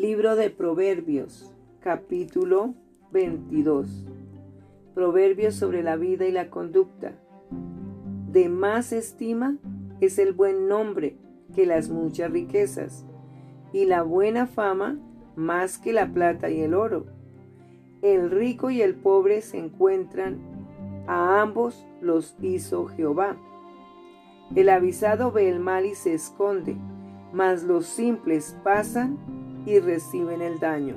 Libro de Proverbios, capítulo 22. Proverbios sobre la vida y la conducta. De más estima es el buen nombre que las muchas riquezas, y la buena fama más que la plata y el oro. El rico y el pobre se encuentran, a ambos los hizo Jehová. El avisado ve el mal y se esconde, mas los simples pasan y reciben el daño.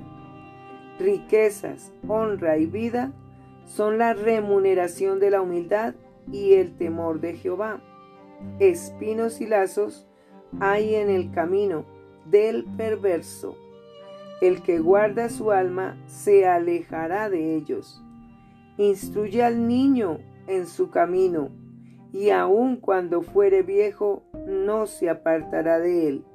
Riquezas, honra y vida son la remuneración de la humildad y el temor de Jehová. Espinos y lazos hay en el camino del perverso. El que guarda su alma se alejará de ellos. Instruye al niño en su camino, y aun cuando fuere viejo no se apartará de él.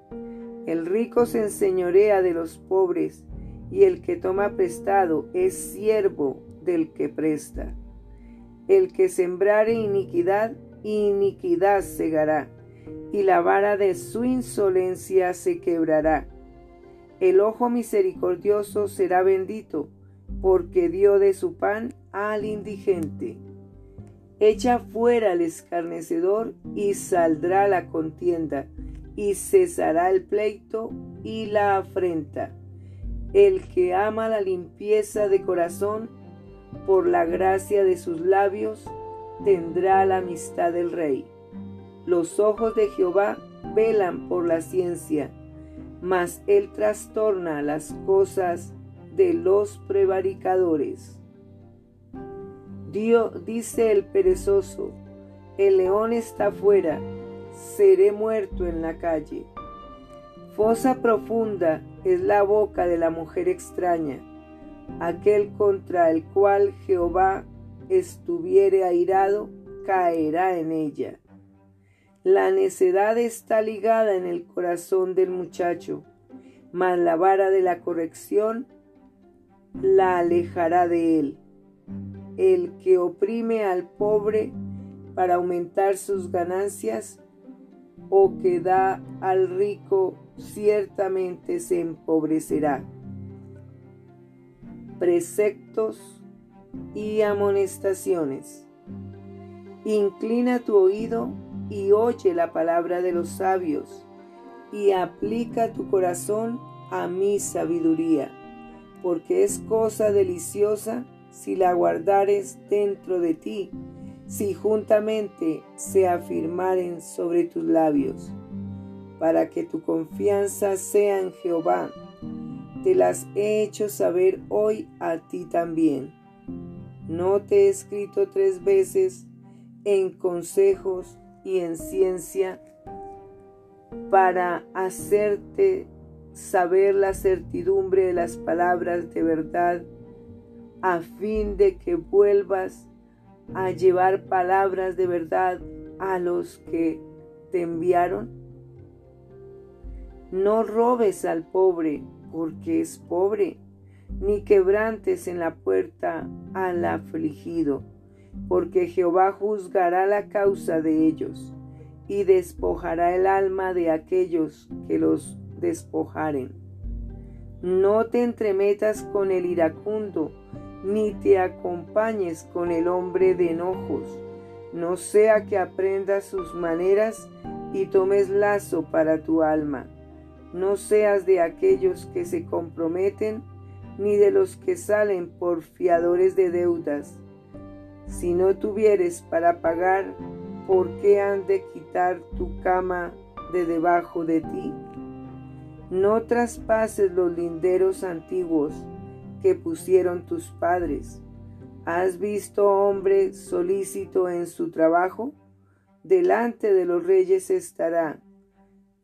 El rico se enseñorea de los pobres, y el que toma prestado es siervo del que presta. El que sembrare iniquidad, iniquidad segará, y la vara de su insolencia se quebrará. El ojo misericordioso será bendito, porque dio de su pan al indigente. Echa fuera al escarnecedor y saldrá la contienda, y cesará el pleito y la afrenta. El que ama la limpieza de corazón, por la gracia de sus labios, tendrá la amistad del rey. Los ojos de Jehová velan por la ciencia, mas él trastorna las cosas de los prevaricadores. Dios dice el perezoso, el león está fuera, seré muerto en la calle. Fosa profunda es la boca de la mujer extraña, aquel contra el cual Jehová estuviere airado, caerá en ella. La necedad está ligada en el corazón del muchacho, mas la vara de la corrección la alejará de él. El que oprime al pobre para aumentar sus ganancias, o que da al rico, ciertamente se empobrecerá. Preceptos y amonestaciones. Inclina tu oído y oye la palabra de los sabios, y aplica tu corazón a mi sabiduría, porque es cosa deliciosa si la guardares dentro de ti si juntamente se afirmaren sobre tus labios, para que tu confianza sea en Jehová. Te las he hecho saber hoy a ti también. No te he escrito tres veces en consejos y en ciencia para hacerte saber la certidumbre de las palabras de verdad, a fin de que vuelvas a llevar palabras de verdad a los que te enviaron? No robes al pobre porque es pobre, ni quebrantes en la puerta al afligido, porque Jehová juzgará la causa de ellos y despojará el alma de aquellos que los despojaren. No te entremetas con el iracundo, ni te acompañes con el hombre de enojos, no sea que aprendas sus maneras y tomes lazo para tu alma. No seas de aquellos que se comprometen, ni de los que salen por fiadores de deudas. Si no tuvieres para pagar, ¿por qué han de quitar tu cama de debajo de ti? No traspases los linderos antiguos, que pusieron tus padres. ¿Has visto hombre solícito en su trabajo? Delante de los reyes estará,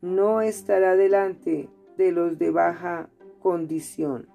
no estará delante de los de baja condición.